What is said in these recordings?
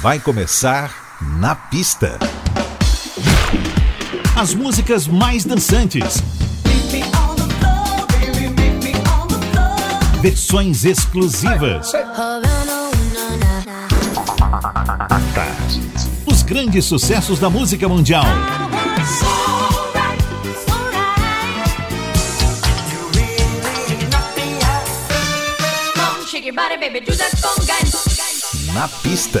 vai começar na pista. As músicas mais dançantes. Versões exclusivas. Os grandes sucessos da música mundial. Na pista.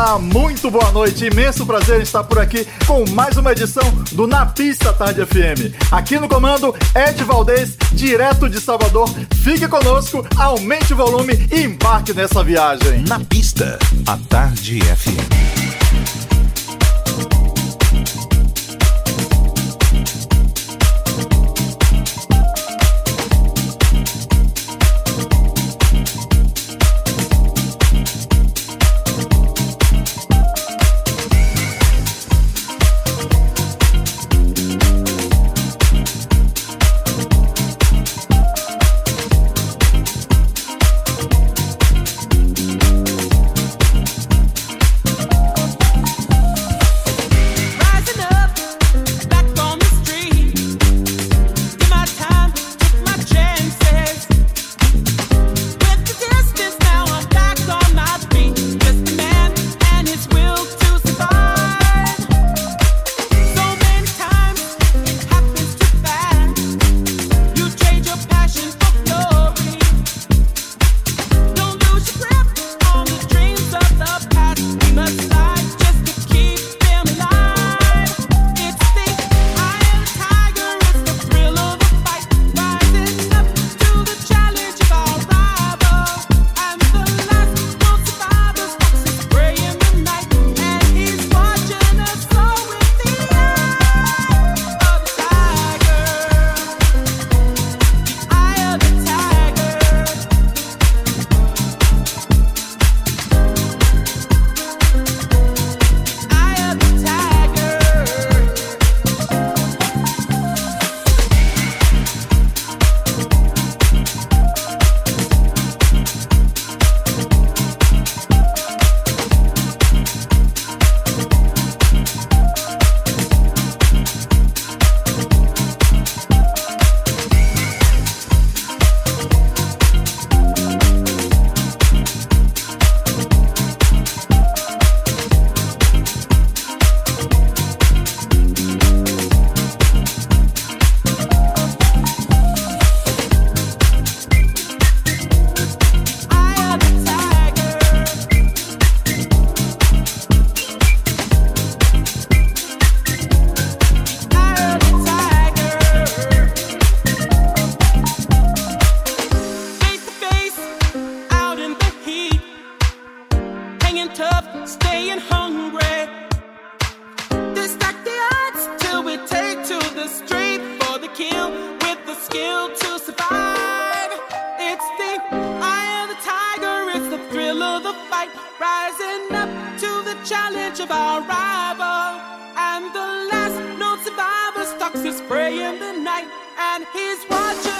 Olá, muito boa noite. Imenso prazer estar por aqui com mais uma edição do Na Pista Tarde FM. Aqui no comando, Ed Valdez, direto de Salvador. Fique conosco, aumente o volume e embarque nessa viagem. Na pista, a Tarde FM. knowledge of our rival. And the last known survivor stalks his prey in the night, and he's watching.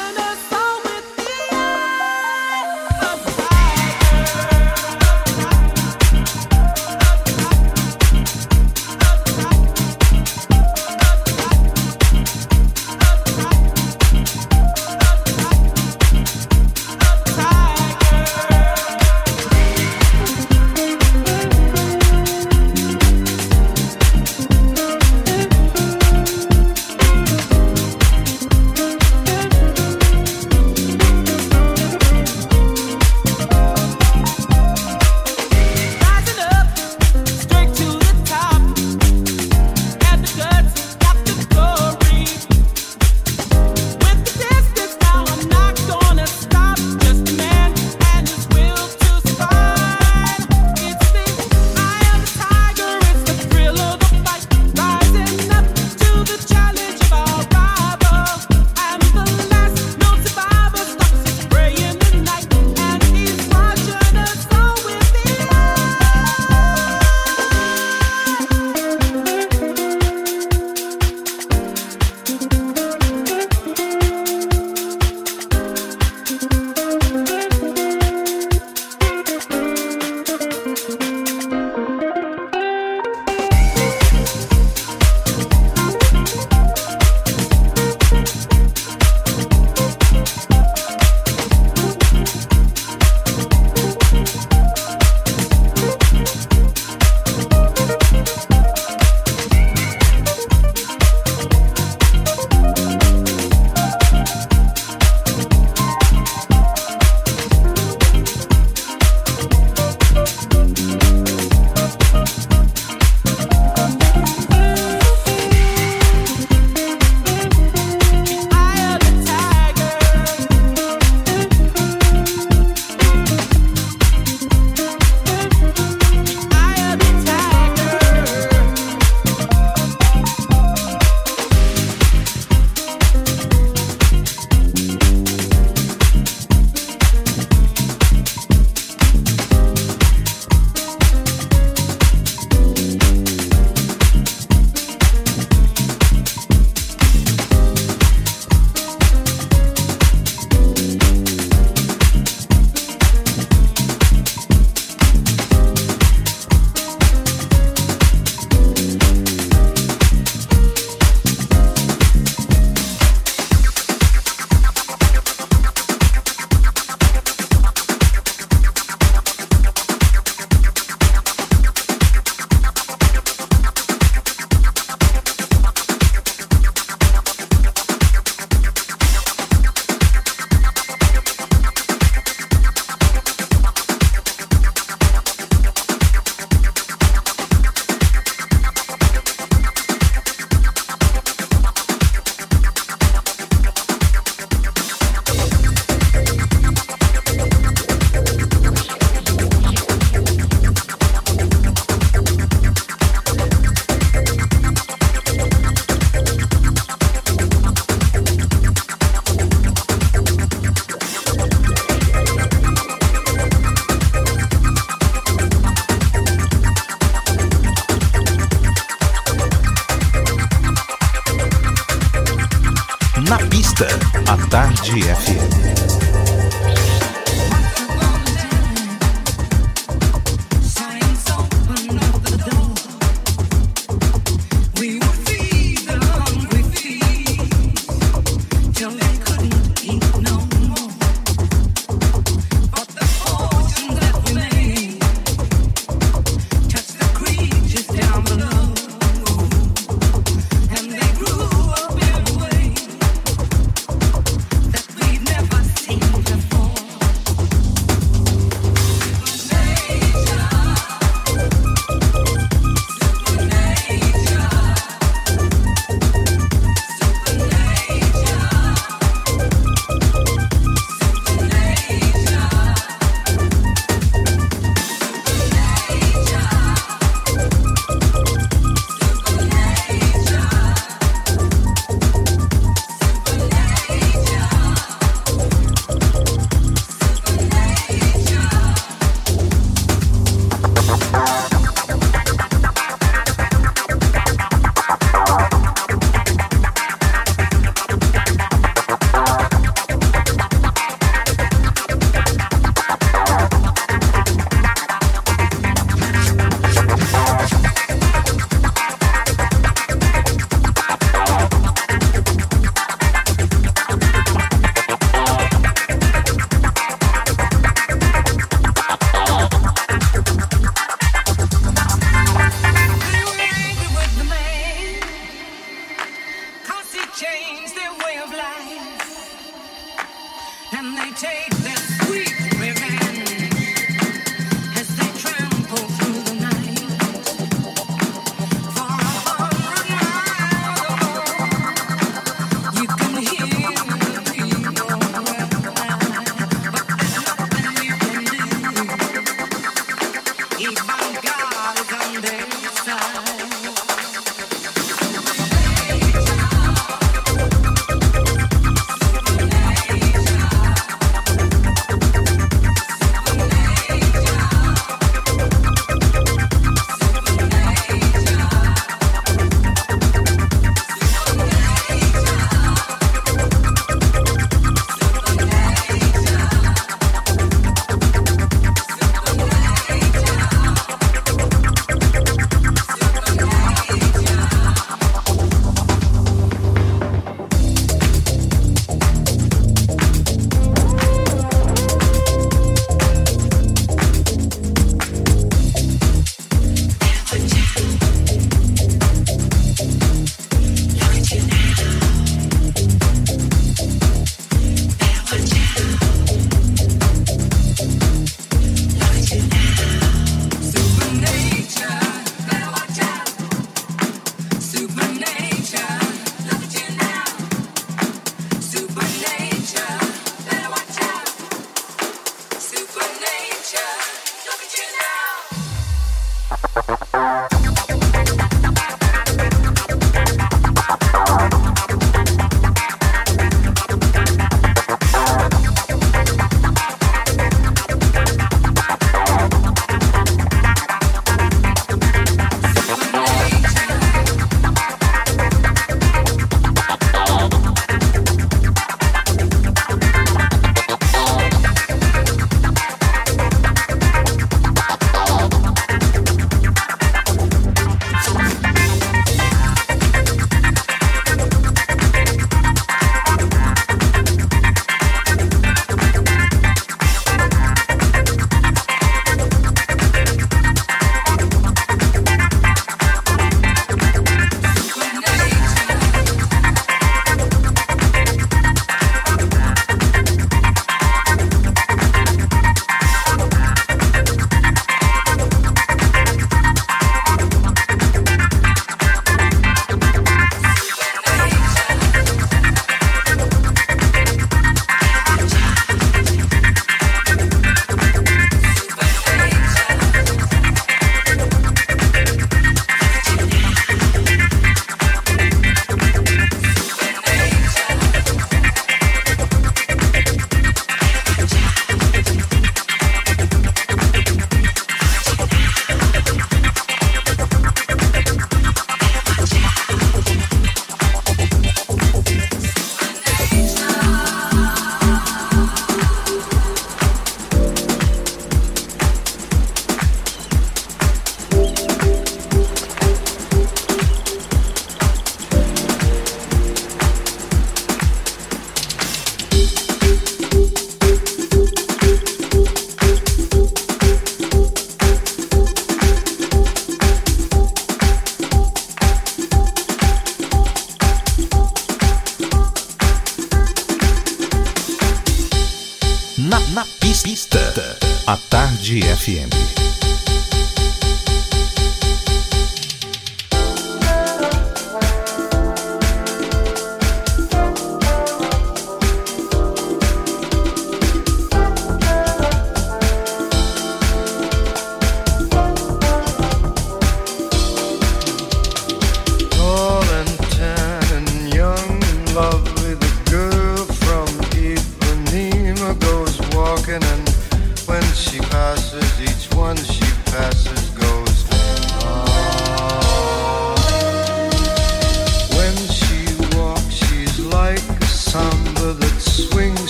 Tarde FM.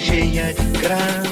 FM. beautiful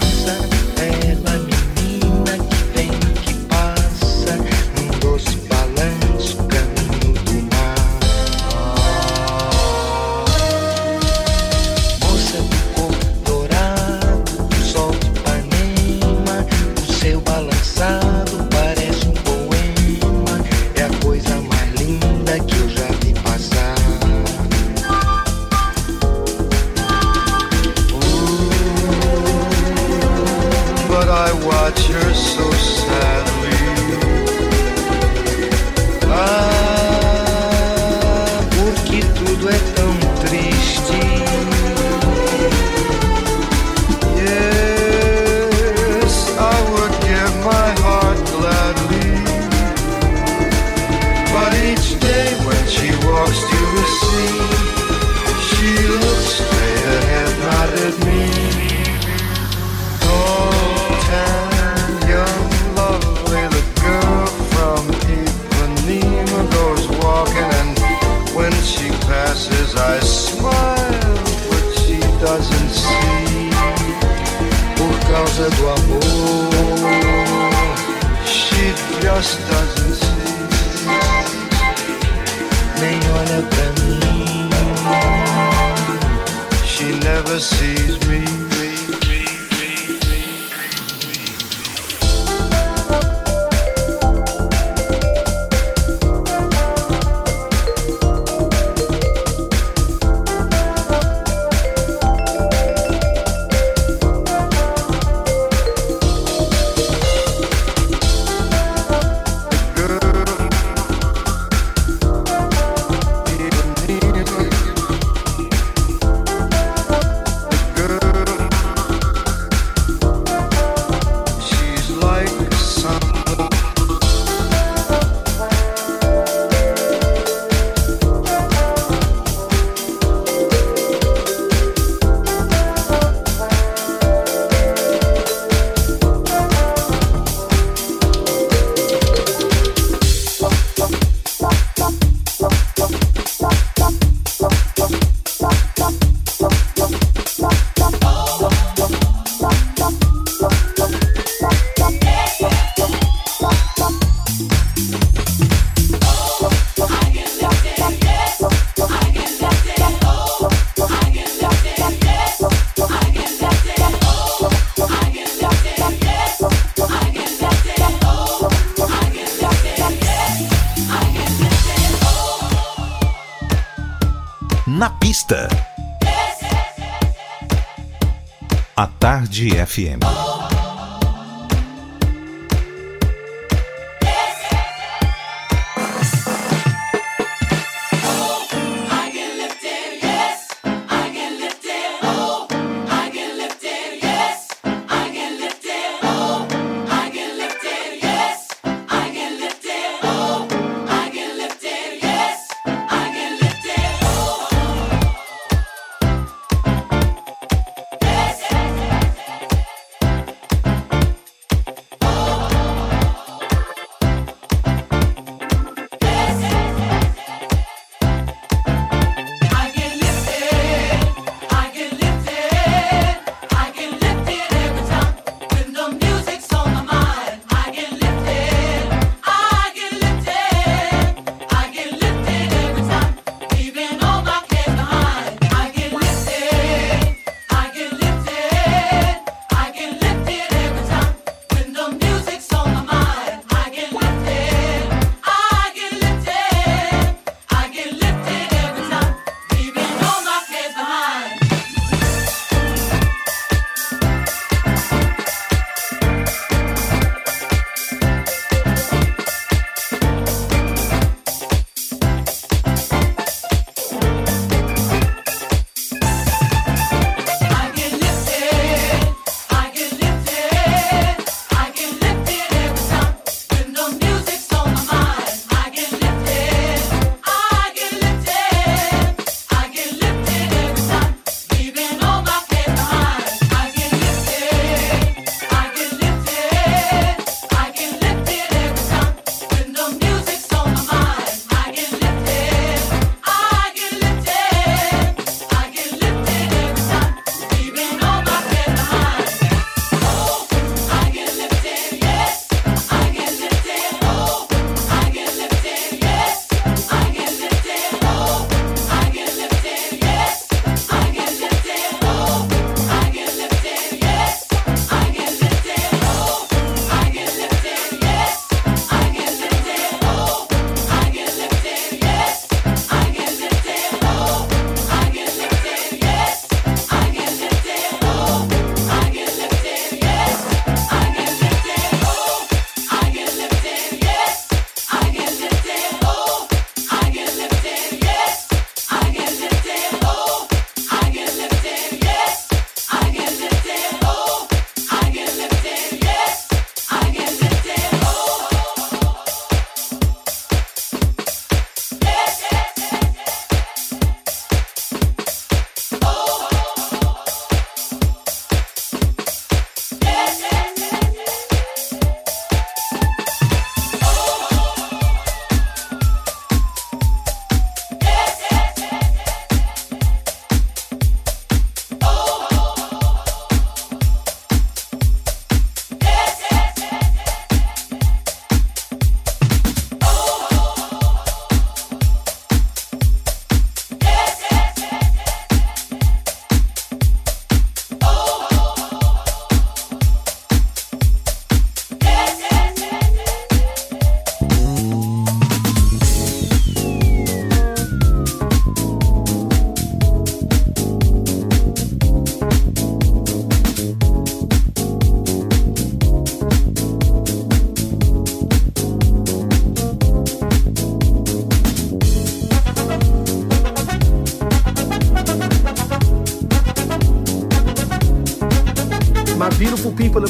FM.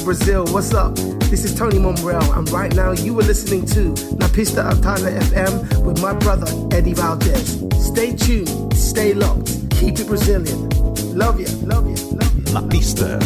Brazil, what's up? This is Tony Monreal, and right now you are listening to La Pista Altada FM with my brother Eddie Valdez. Stay tuned, stay locked, keep it Brazilian. Love you, love you, love you. La Pista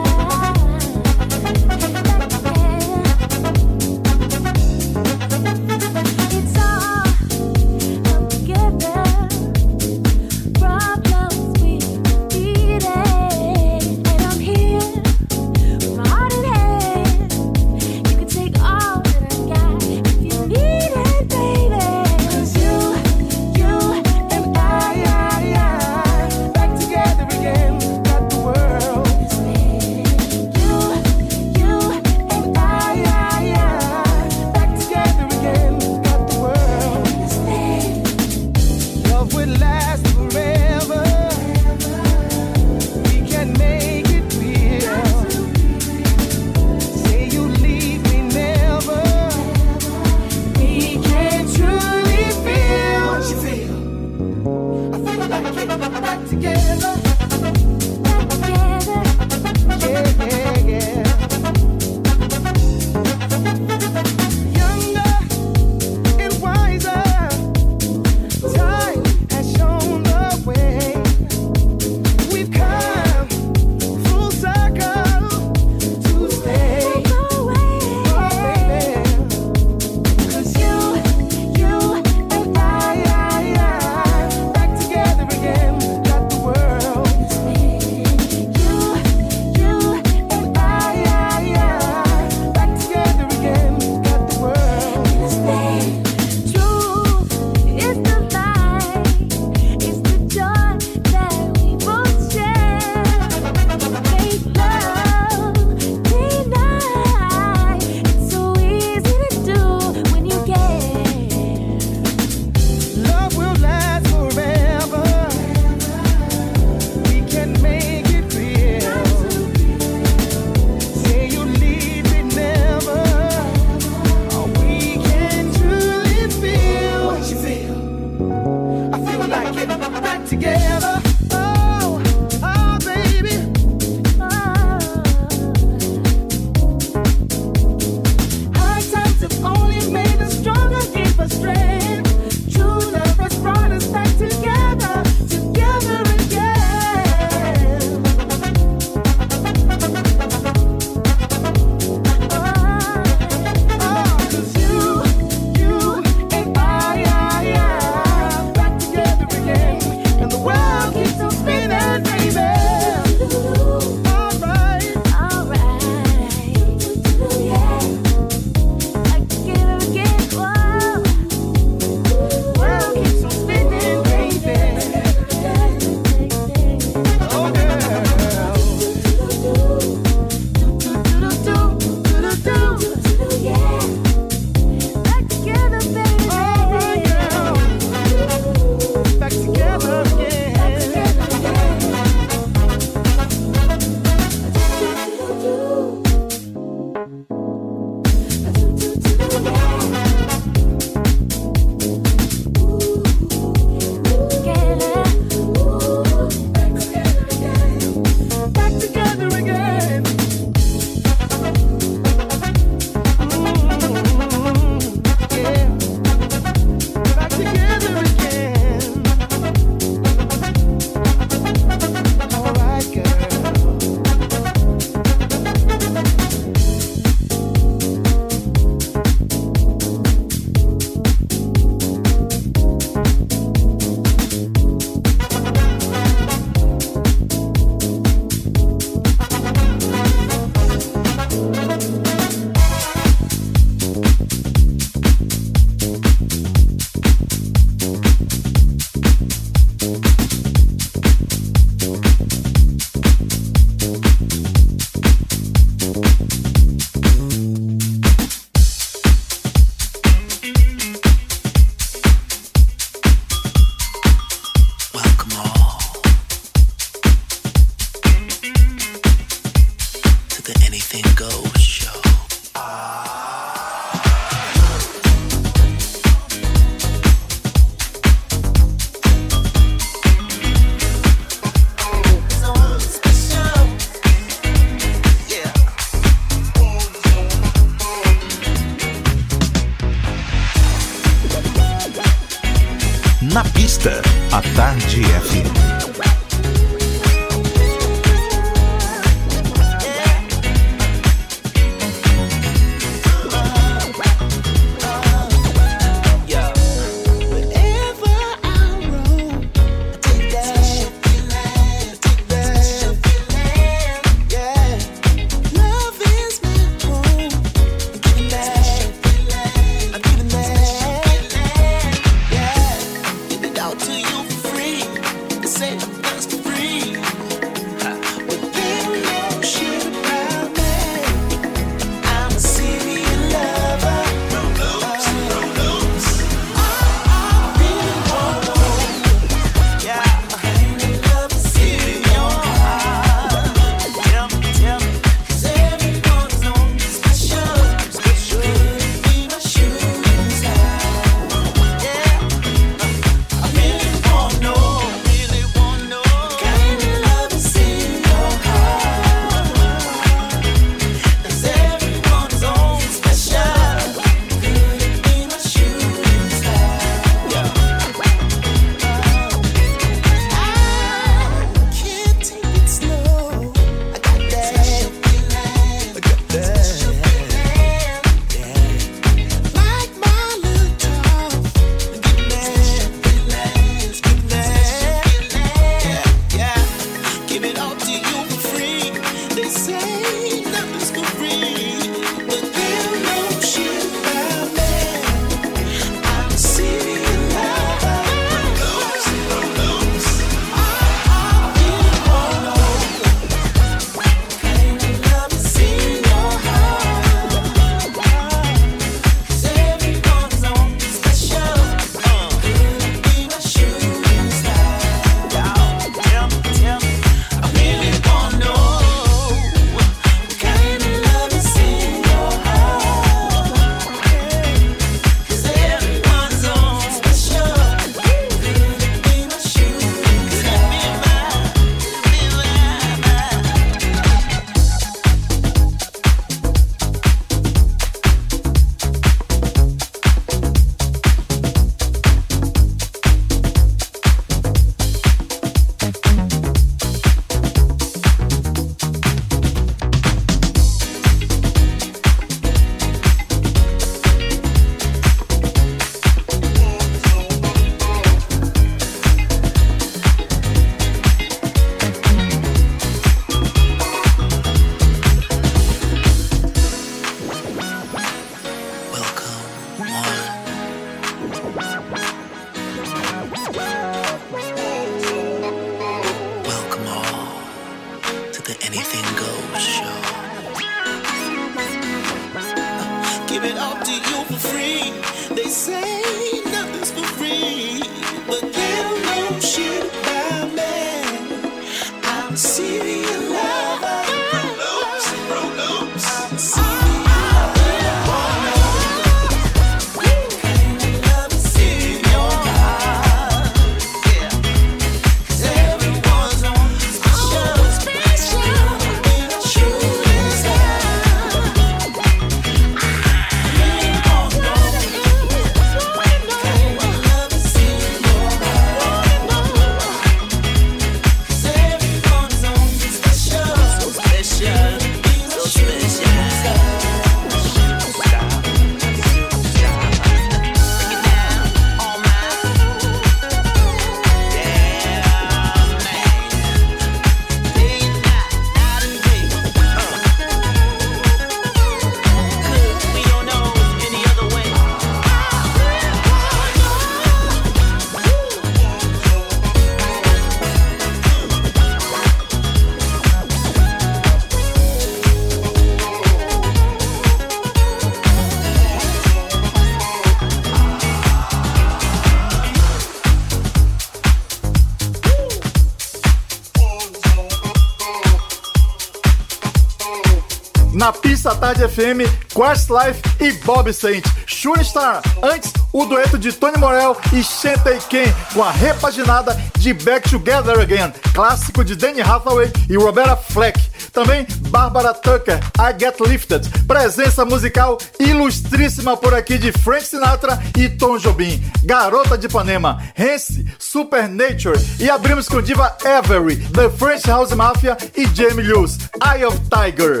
Tarde FM, Quest Life e Bob Saint. Shooting Star, antes o dueto de Tony Morel e Shantay Ken, com a repaginada de Back Together Again, clássico de Danny Hathaway e Roberta Fleck. Também Barbara Tucker, I Get Lifted, presença musical ilustríssima por aqui de Frank Sinatra e Tom Jobim, Garota de Ipanema, Hence, Supernature e abrimos com diva Avery, The French House Mafia e Jamie Lewis, Eye of Tiger.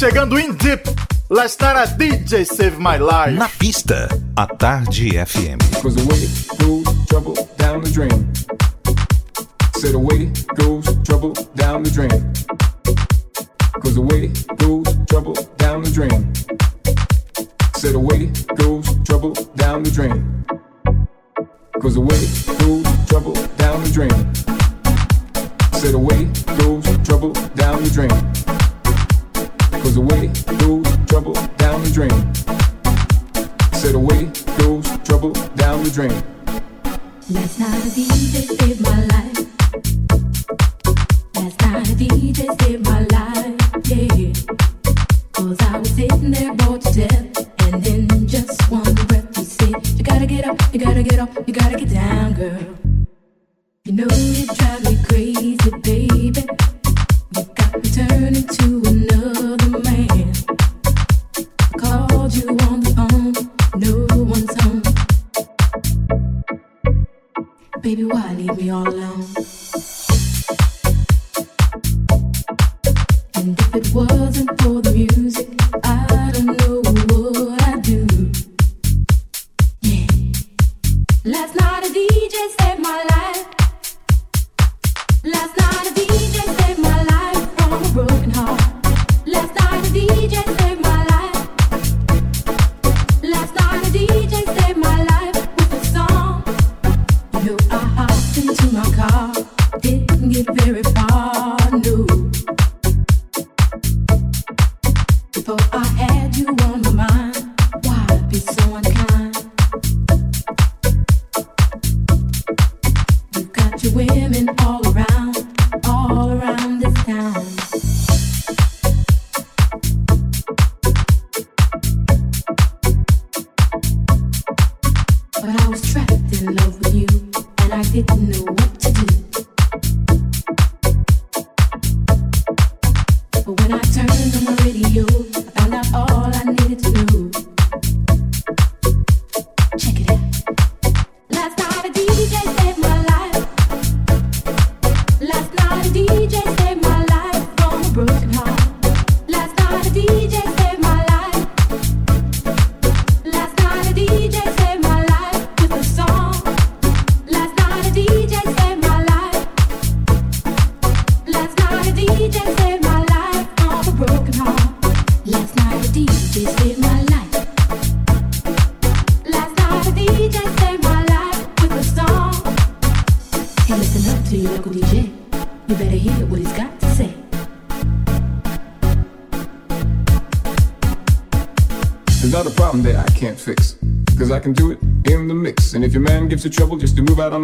chegando em deep. Last night a DJ saved my life. Na pista, a tarde FM. Cause the way goes trouble down the drain. Said the way goes trouble down the drain. DJ's is me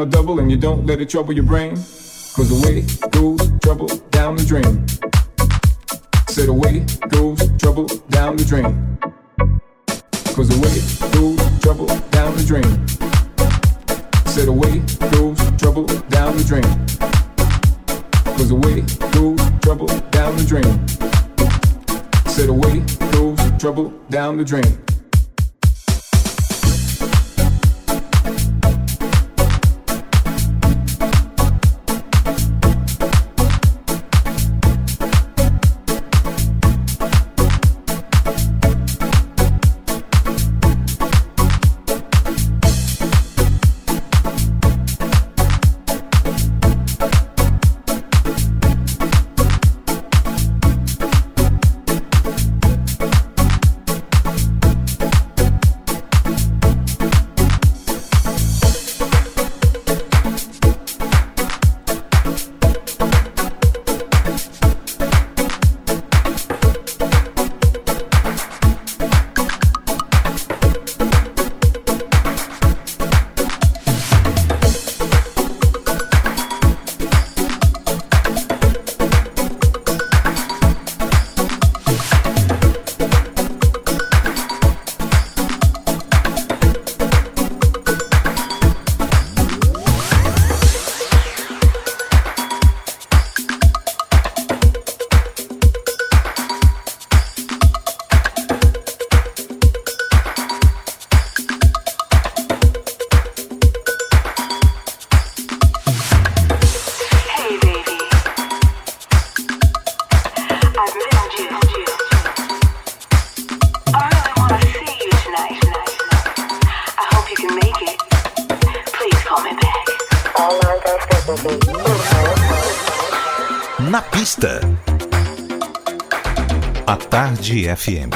on the double and you don't let it trouble your brain. GFM.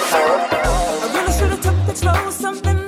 I really should have took the slow, something.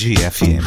GFM. FM.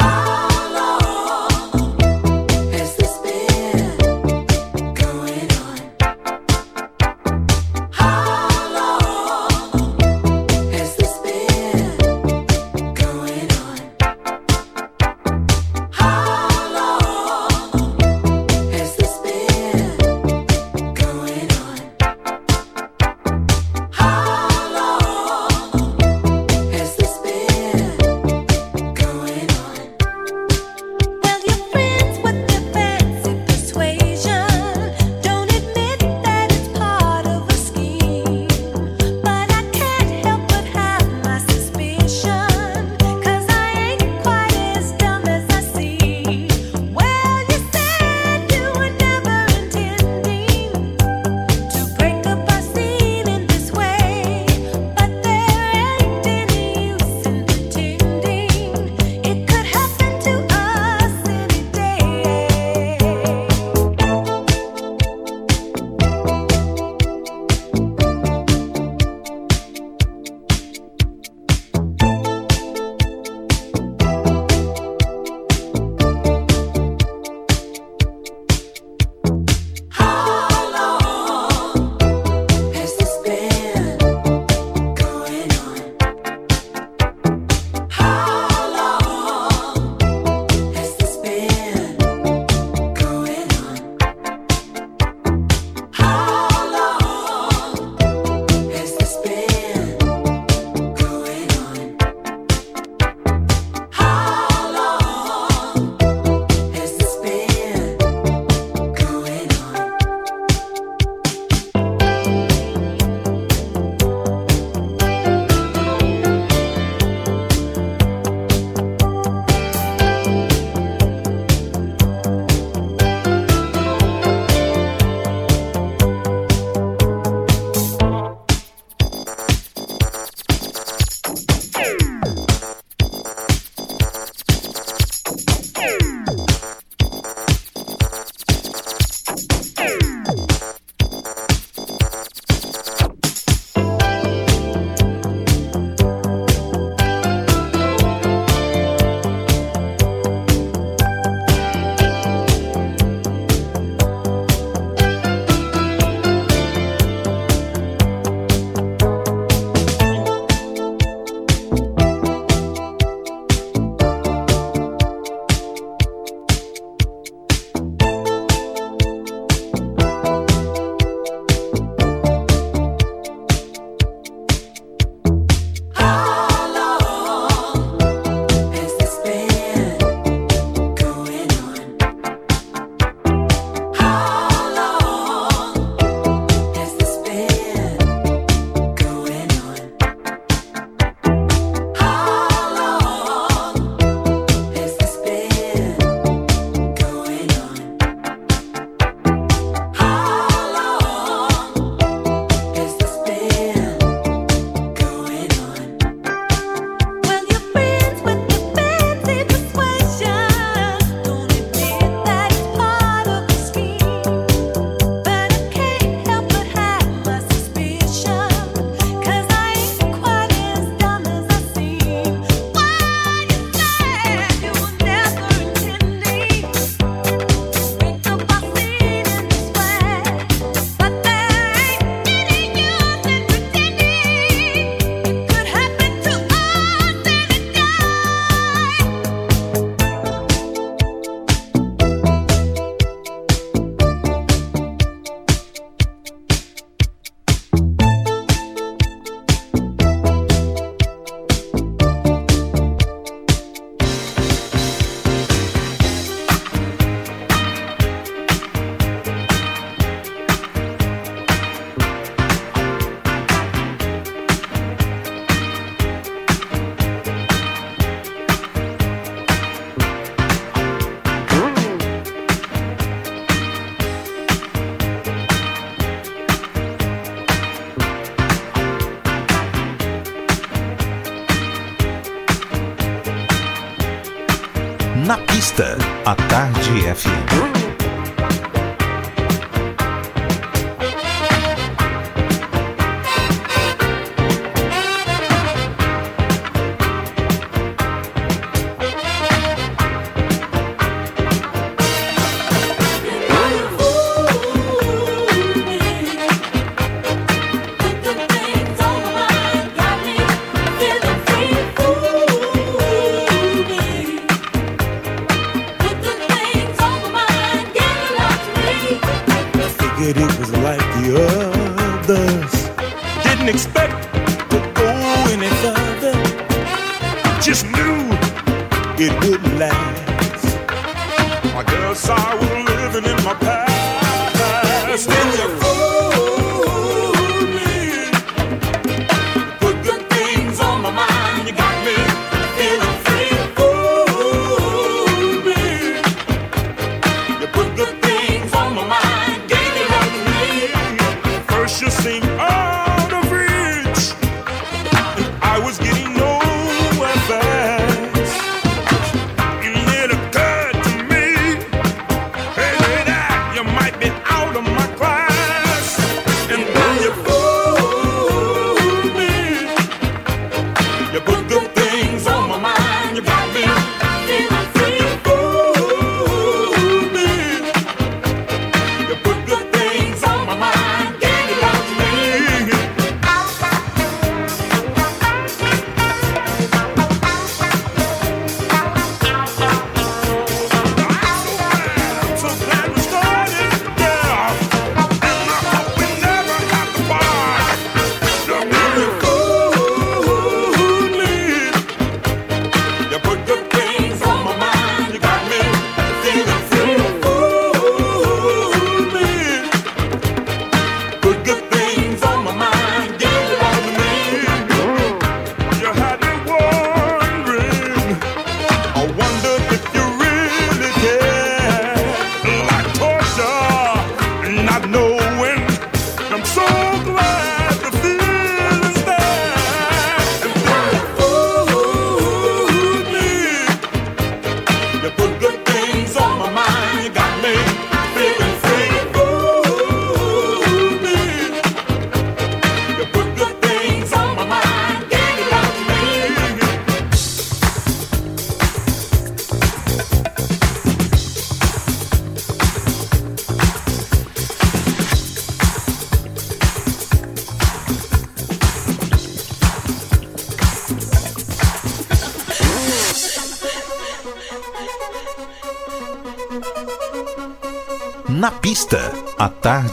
A Tarde FM.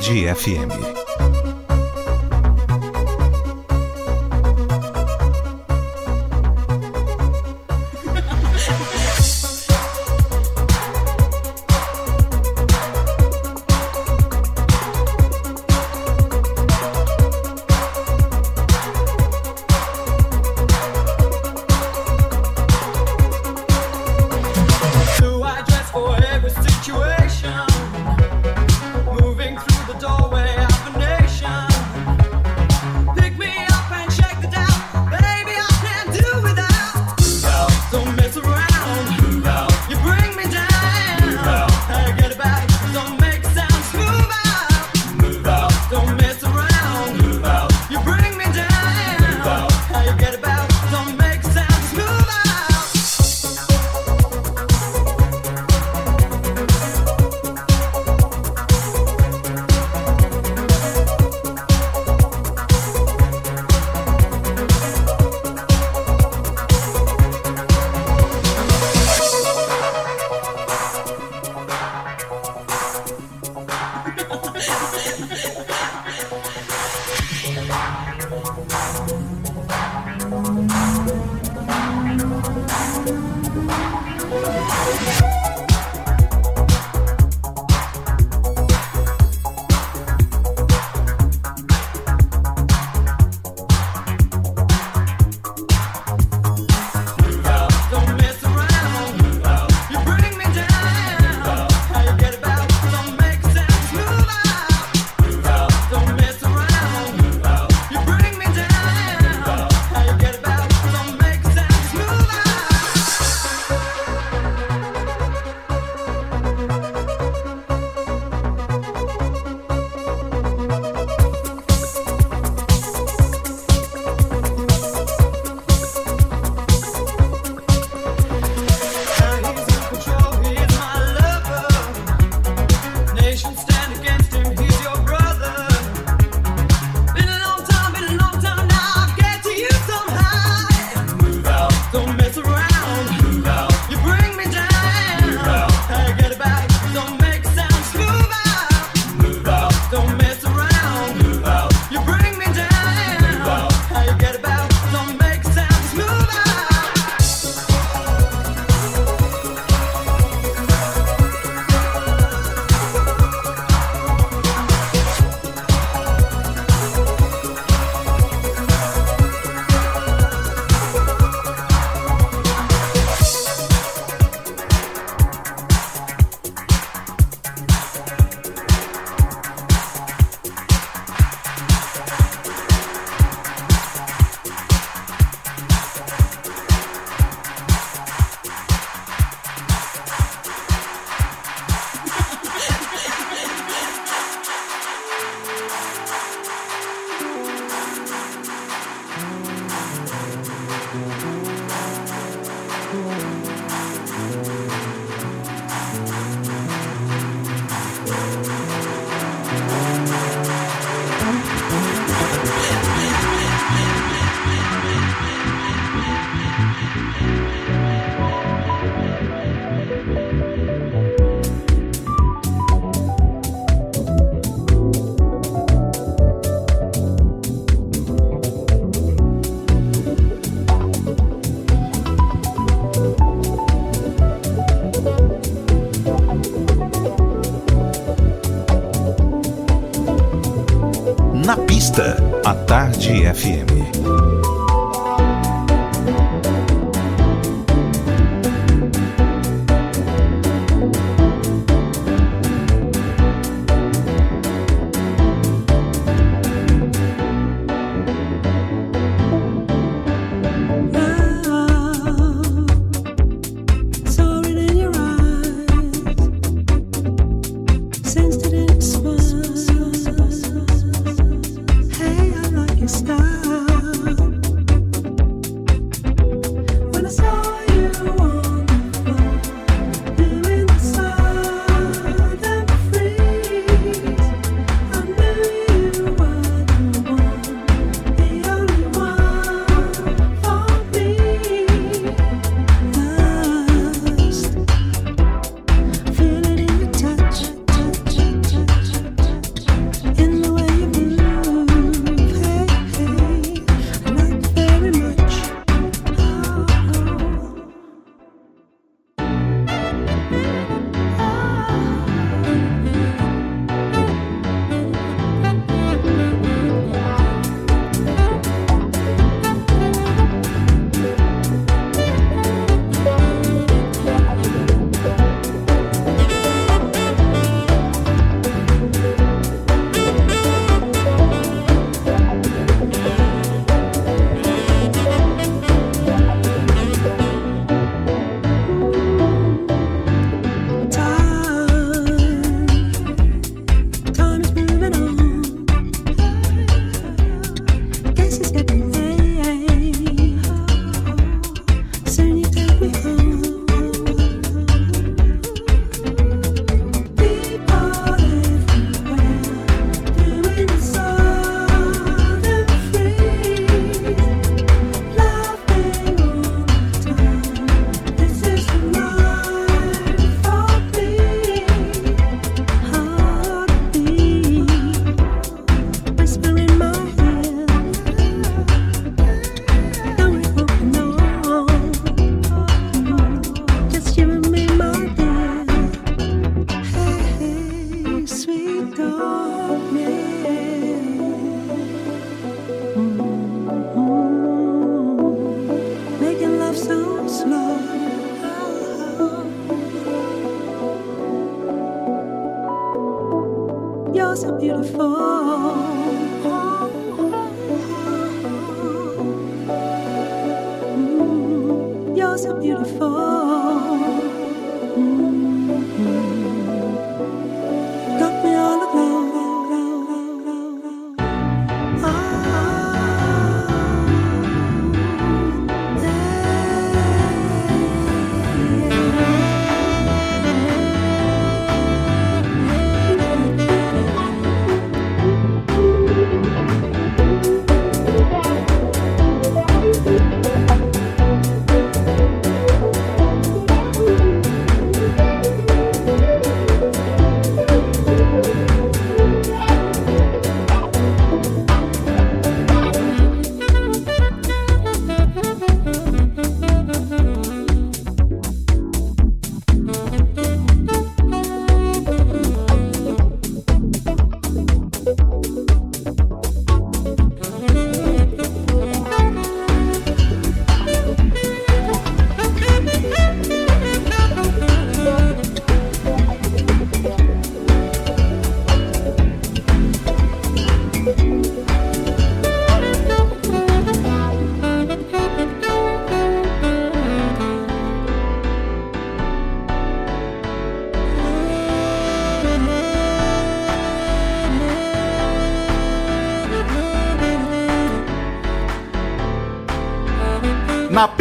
Tarde FM. Tarde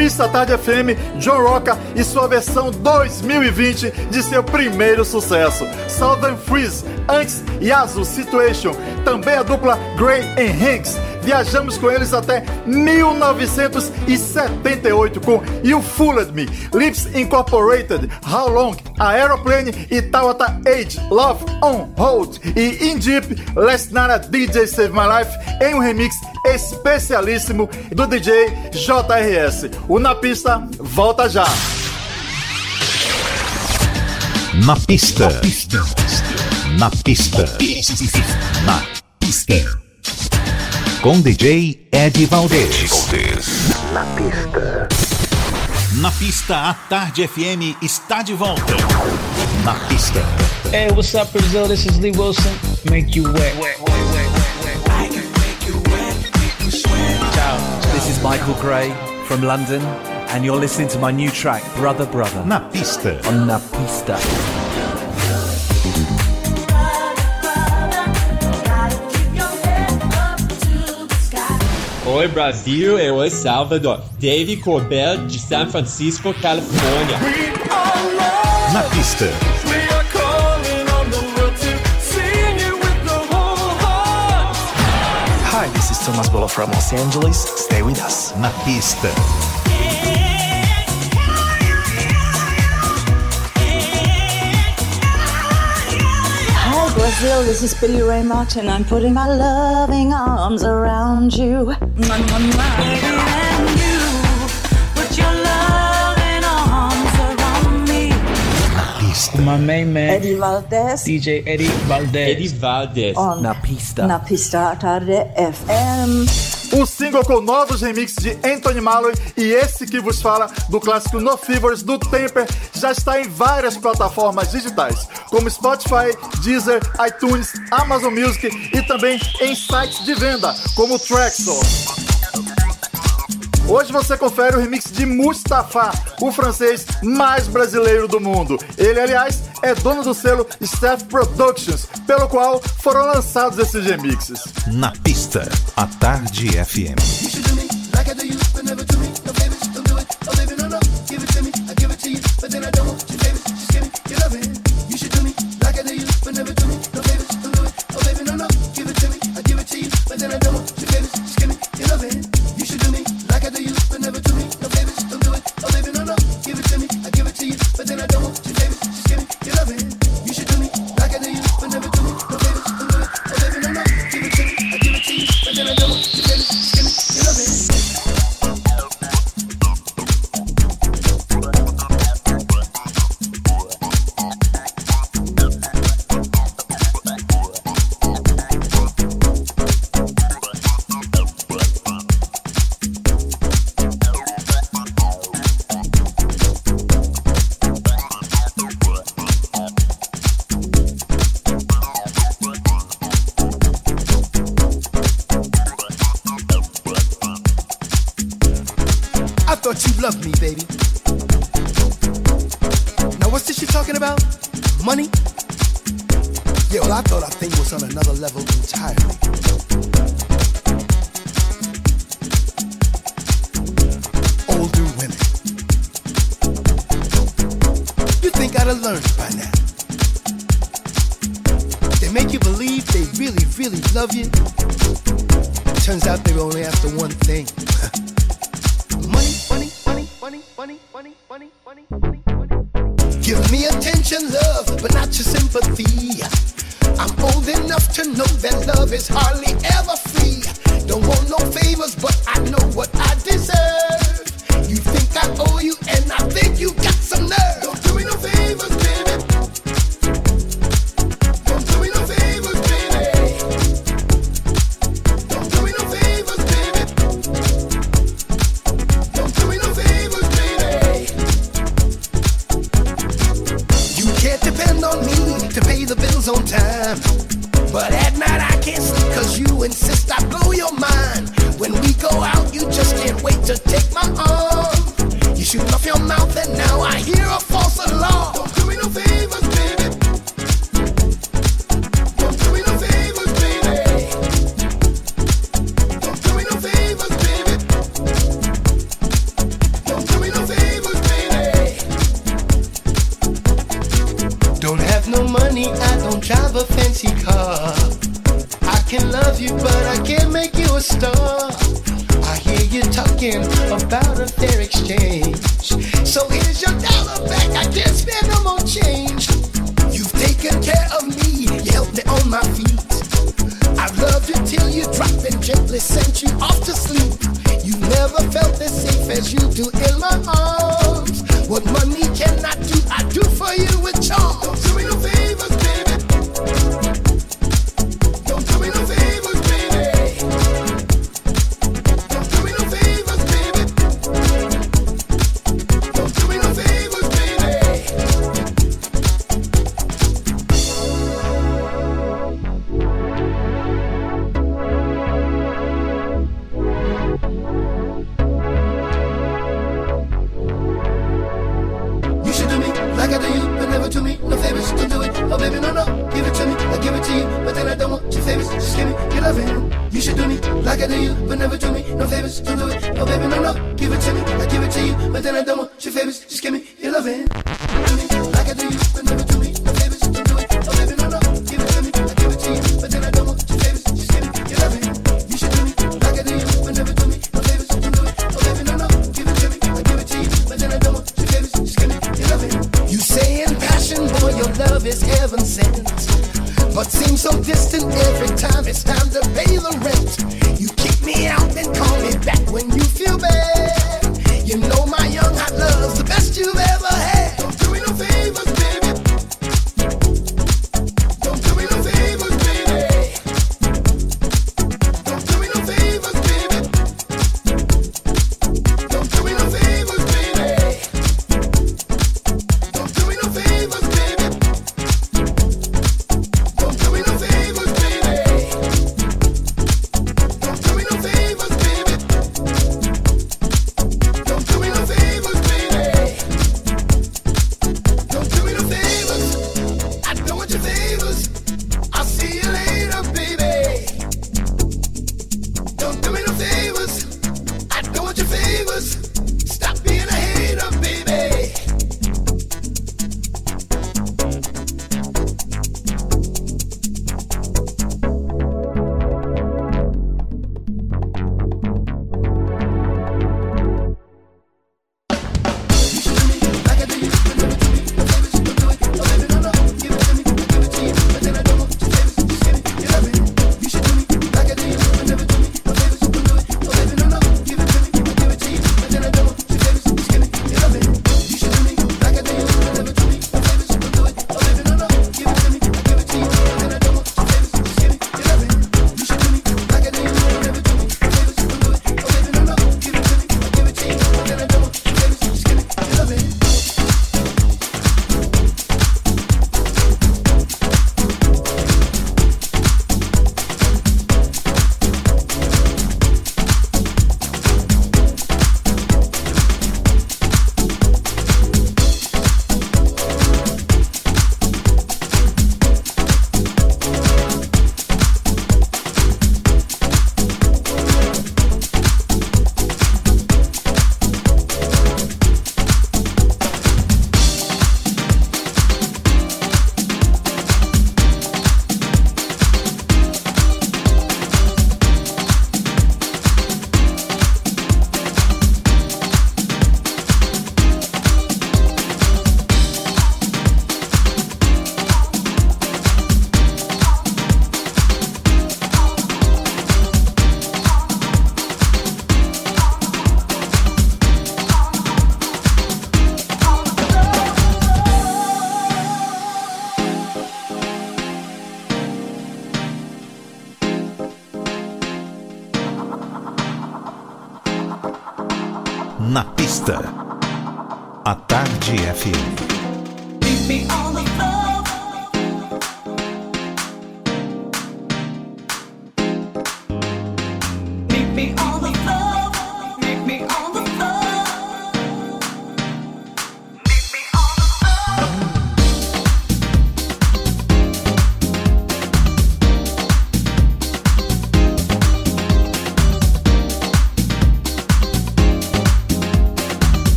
pista Tarde FM, John Rocca e sua versão 2020 de seu primeiro sucesso, Southern Freeze, antes Yazoo Situation, também a dupla Gray and Hanks. Viajamos com eles até 1978 com You Fooled Me, Lips Incorporated, How Long, Aeroplane e Tawata Age, Love on Hold e In Deep, Last Night a DJ Save My Life em um remix especialíssimo do DJ JRS. O Na Pista volta já. Na pista. Na pista. Na pista. Na pista. Com DJ Ed Valdez. Na pista. Na pista, a Tarde FM está de volta. Na pista. Hey, what's up, Brazil? This is Lee Wilson. Make you wet. wet, wet. Michael Gray from London, and you're listening to my new track, Brother Brother. Na pista. On Na Pista. Oi Brasil, e oi Salvador. David Corbell de San Francisco, Califórnia. Na pista Thomas Bolo from Los Angeles. Stay with us. Na pista. Hi, Brazil, this is Billy Ray Martin. I'm putting my loving arms around you. My main man. Eddie Valdez. DJ Eddie Valdez. Eddie Valdez. On. Na pista. Na pista, tarde FM. Um single com novos remixes de Anthony Malloy e esse que vos fala do clássico No Fevers do Temper já está em várias plataformas digitais, como Spotify, Deezer, iTunes, Amazon Music e também em sites de venda, como Traxxon. Hoje você confere o remix de Mustafa, o francês mais brasileiro do mundo. Ele, aliás, é dono do selo Steph Productions, pelo qual foram lançados esses remixes. Na pista, a Tarde FM.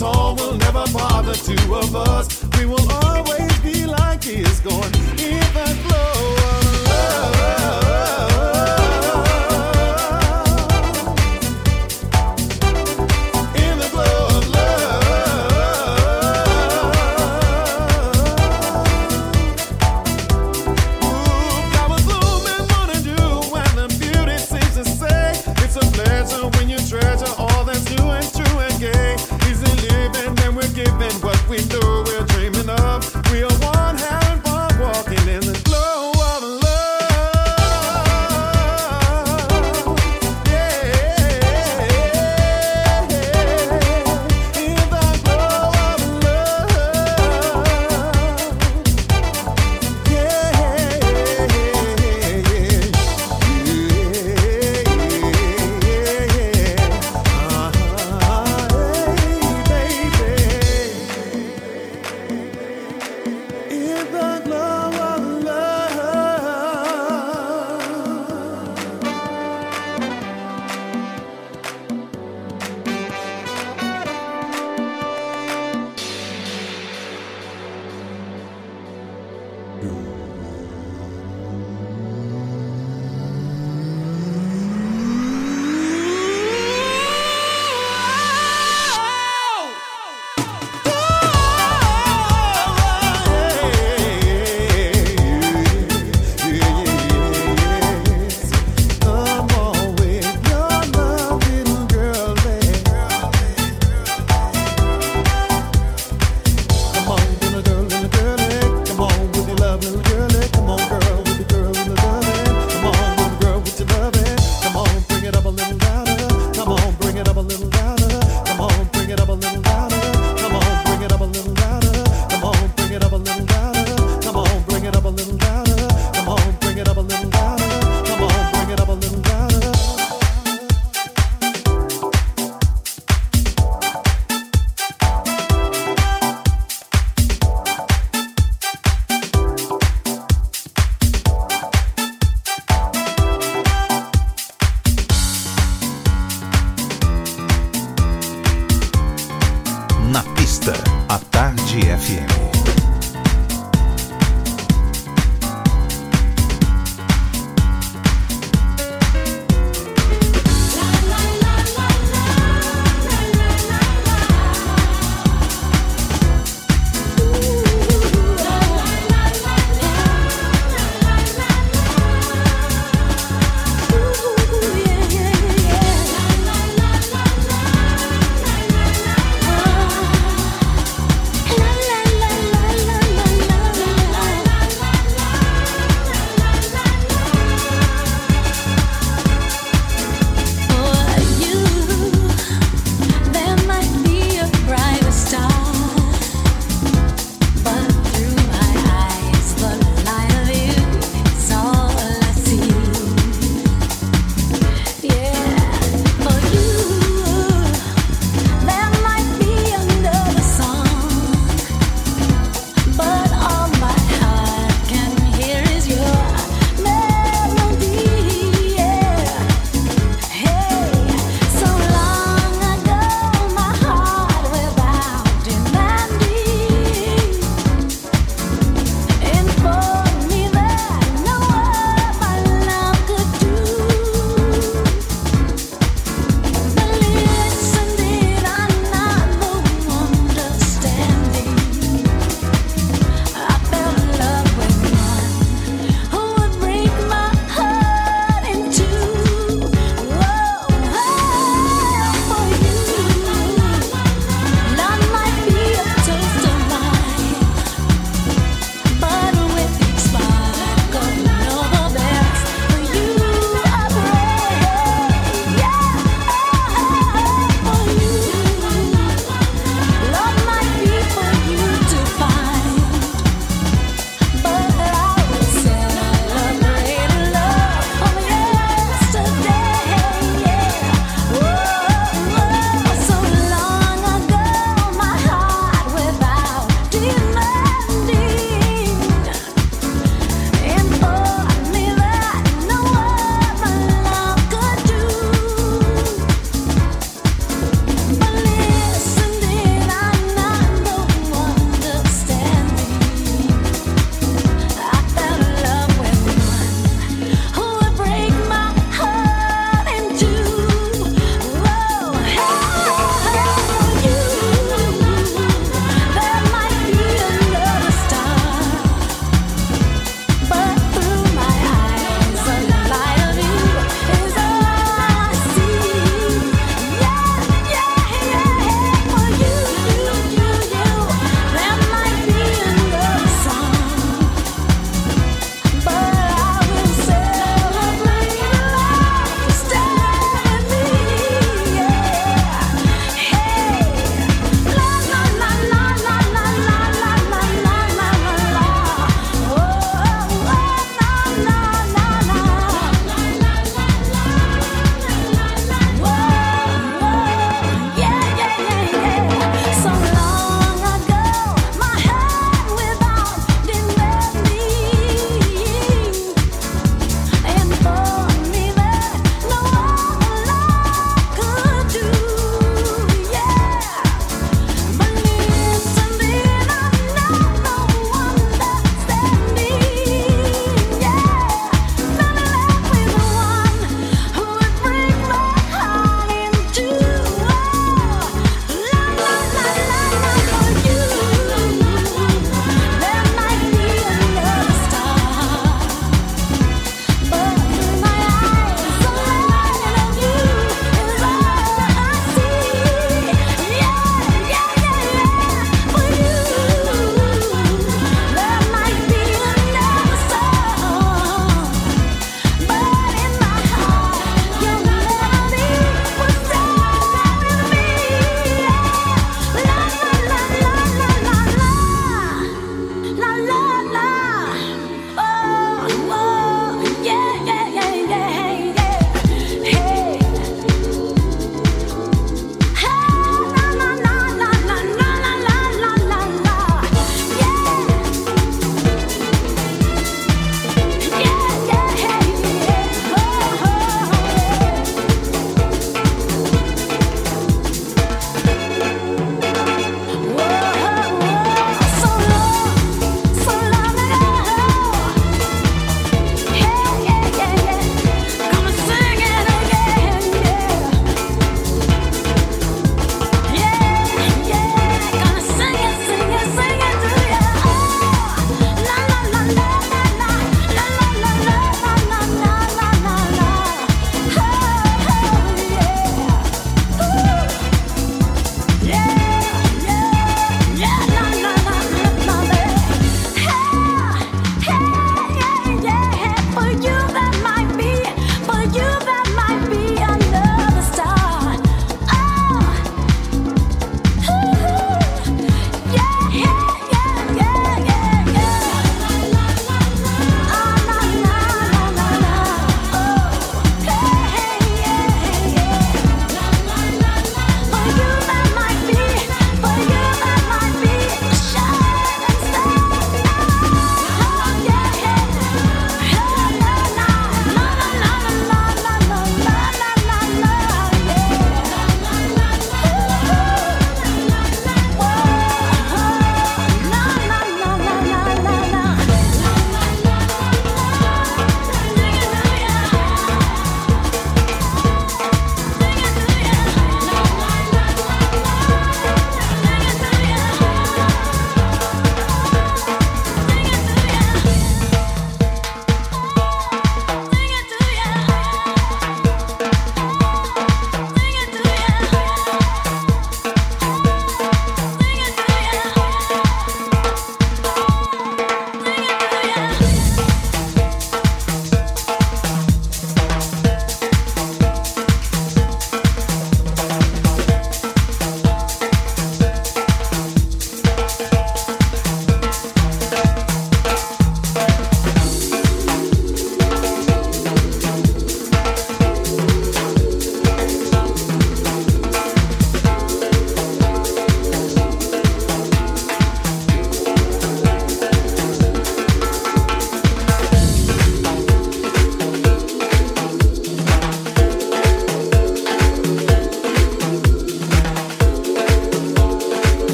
song will never bother two of us. We will always be like this, going in.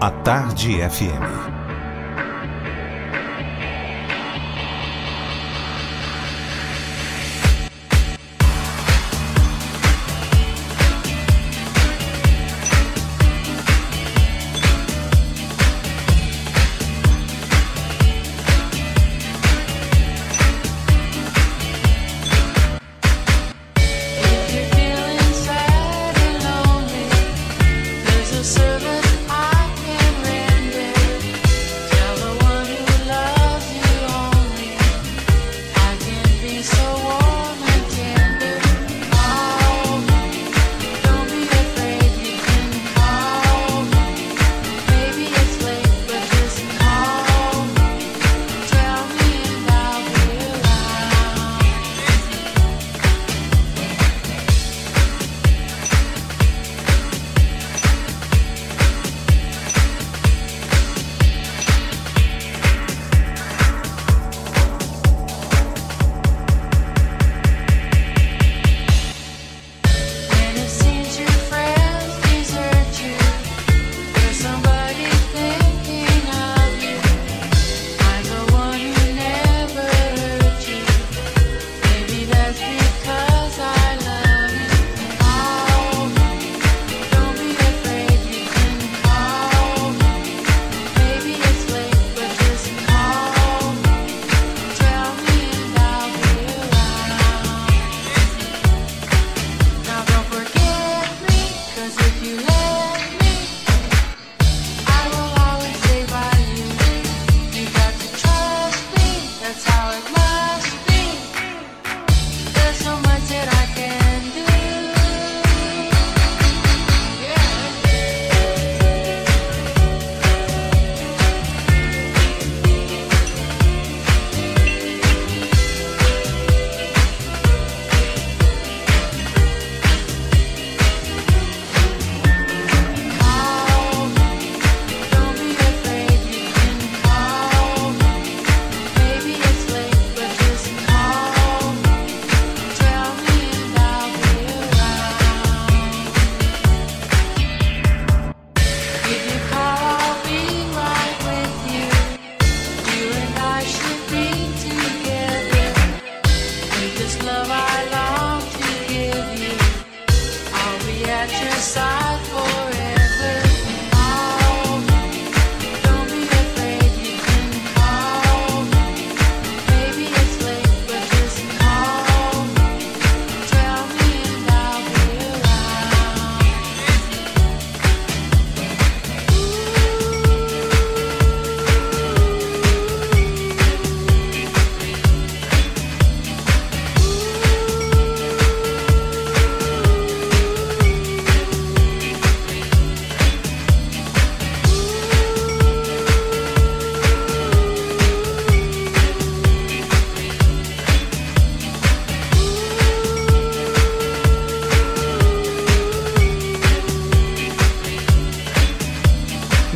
A Tarde FM.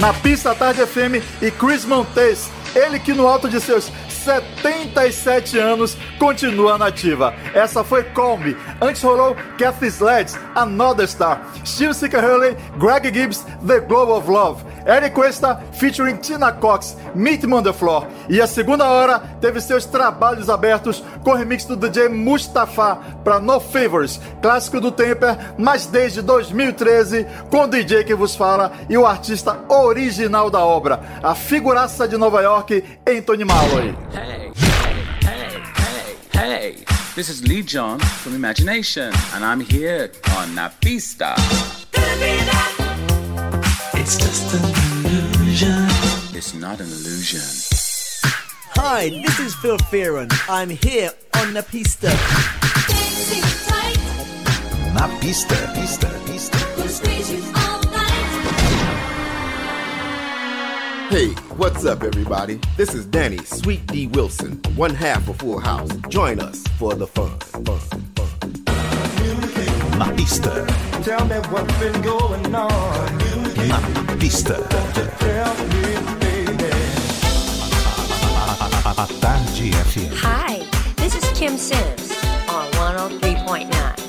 Na pista Tarde FM e Chris Montes, ele que no alto de seus 77 anos continua nativa. Essa foi Combi. Antes rolou Kathy Sledge, Another Star. Steve Sicker Hurley, Greg Gibbs, The Globe of Love. Eric Cuesta featuring Tina Cox, Meet Me on the Floor. E a segunda hora teve seus trabalhos abertos com remix do DJ Mustafa para No Favors, clássico do Temper, mas desde 2013 com o DJ que vos fala e o artista original da obra, a figuraça de Nova York, Anthony Malloy. Hey, hey, hey, hey, this is Lee John from Imagination, and I'm here on Na Pista. It's just an illusion. It's not an illusion. Hi, this is Phil Fearon. I'm here on the pista. Na pista, pista, pista. Hey, what's up, everybody? This is Danny Sweet D Wilson, one half of Full House. Join us for the fun. fun, fun. Na pista, Tell me what's been going on. na pista. Tell me, baby. A, a, a Tarde FM. Hi, this is Kim Sims on 103.9.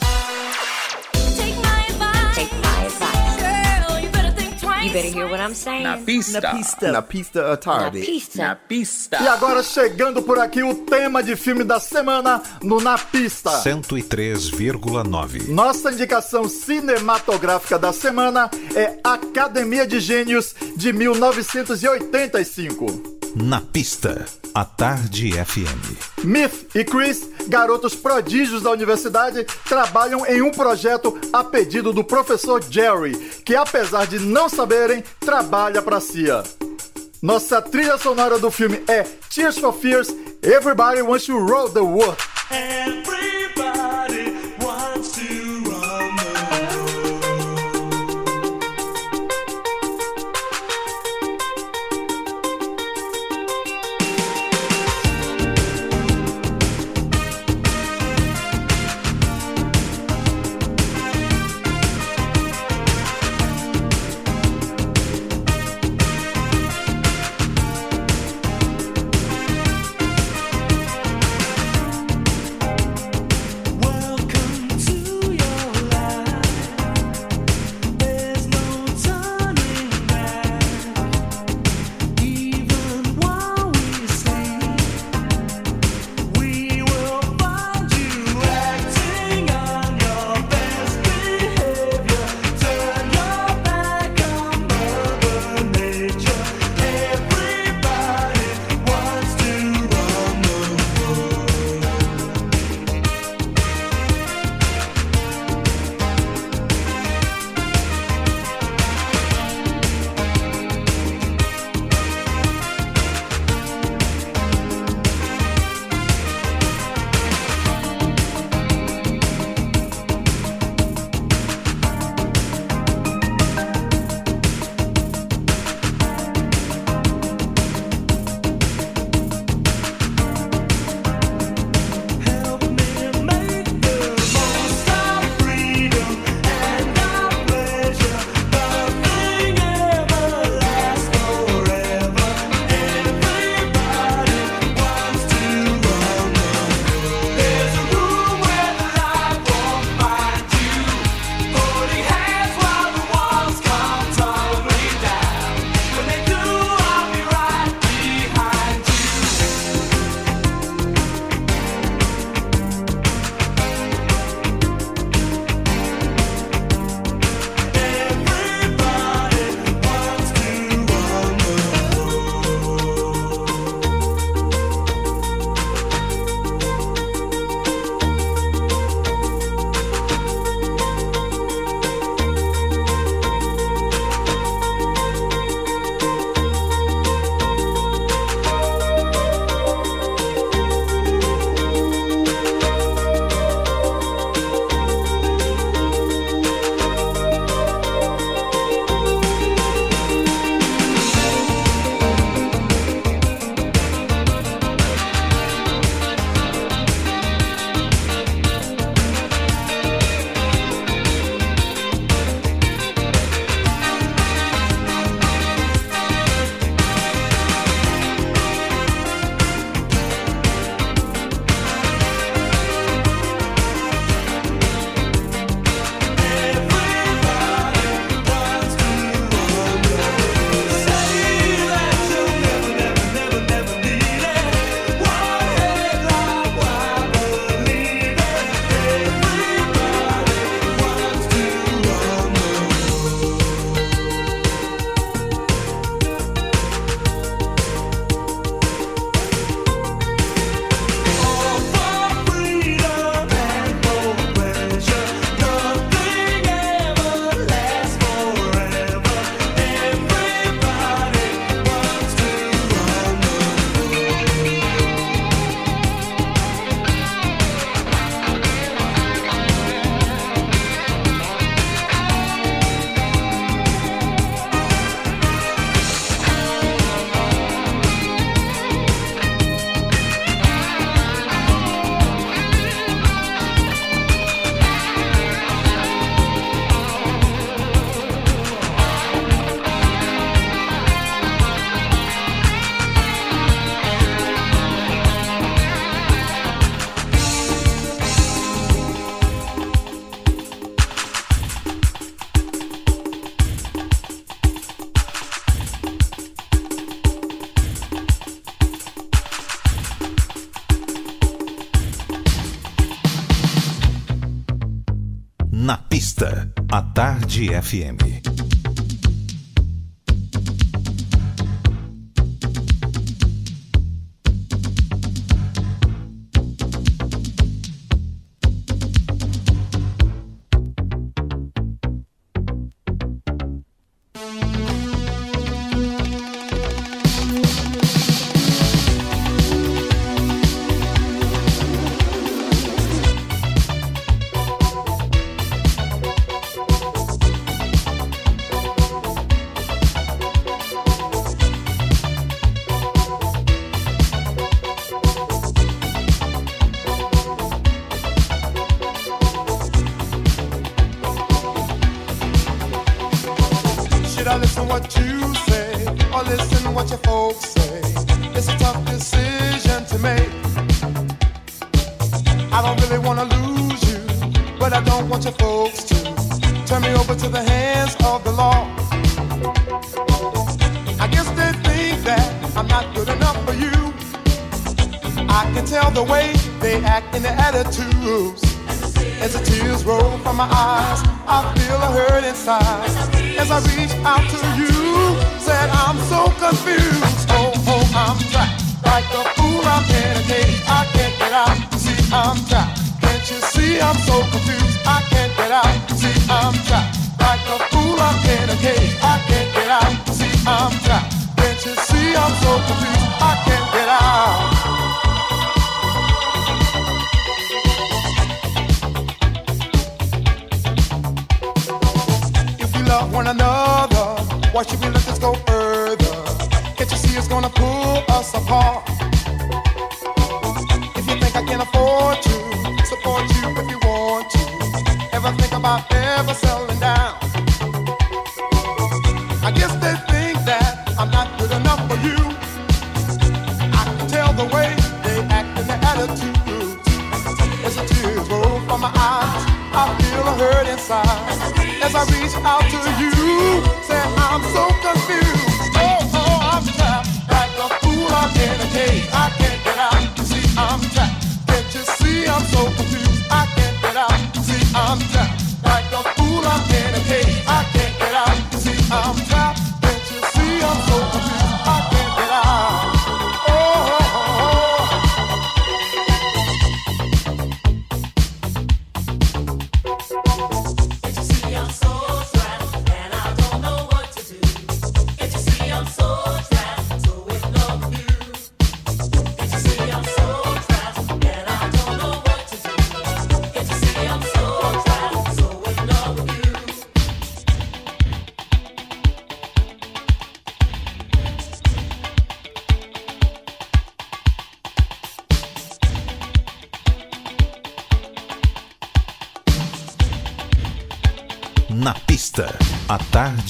you better hear what I'm saying. Na pista. Na pista. Na pista à tarde. Na pista. Na pista. E agora chegando por aqui o tema de filme da semana no Na Pista. 103,9. Nossa indicação cinematográfica da semana é Academia de Gênios de 1985. Na pista, a Tarde FM. Myth e Chris, garotos prodígios da universidade, trabalham em um projeto a pedido do professor Jerry, que apesar de não saberem, trabalha para a CIA. Nossa trilha sonora do filme é Tears for Fears, Everybody Wants to Roll the World. Everybody Tarde FM.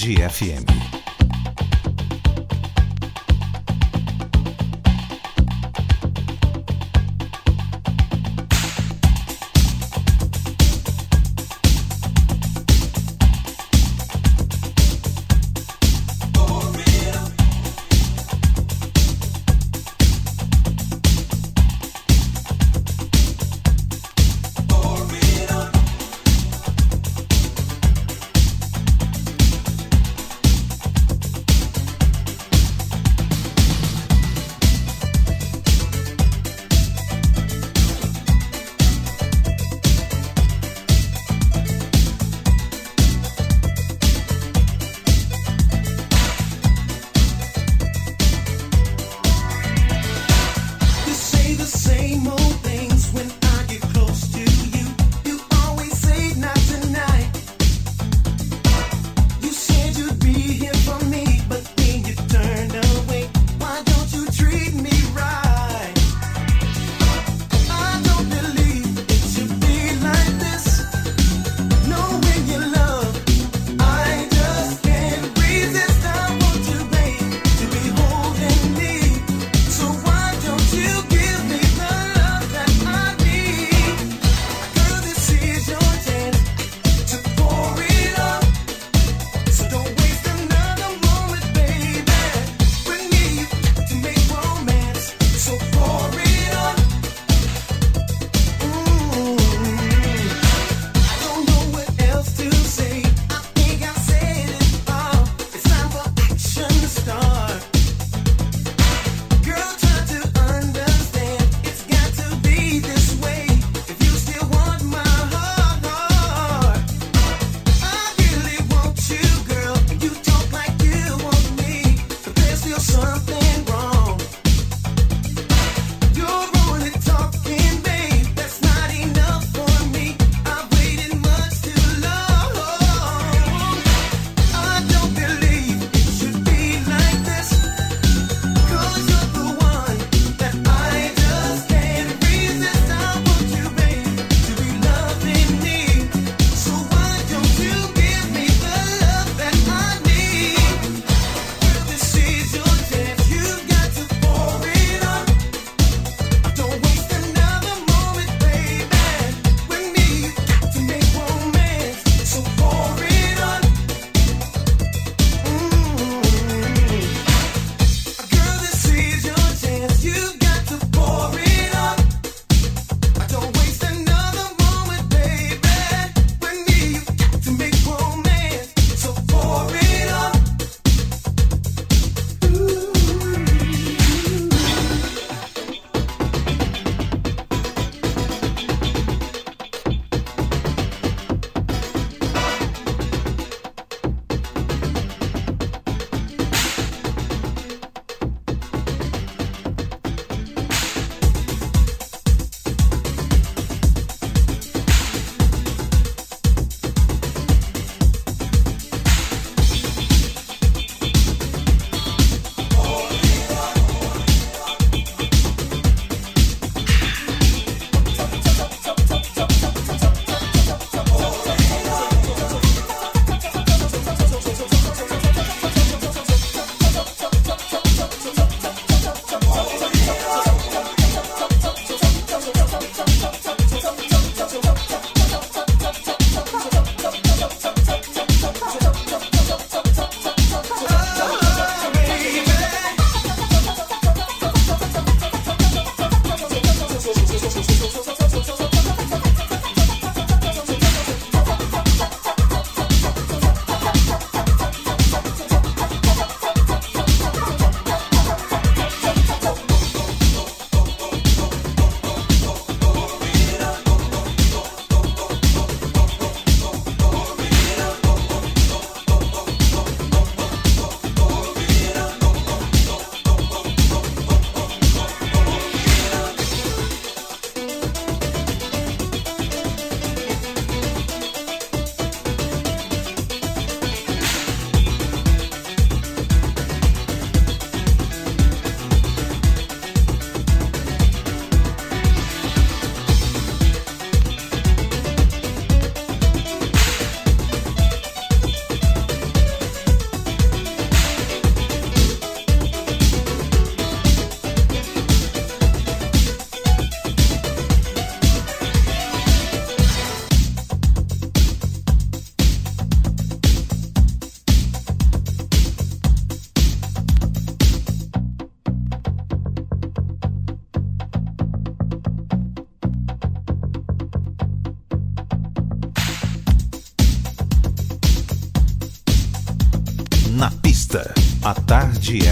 Tarde FM.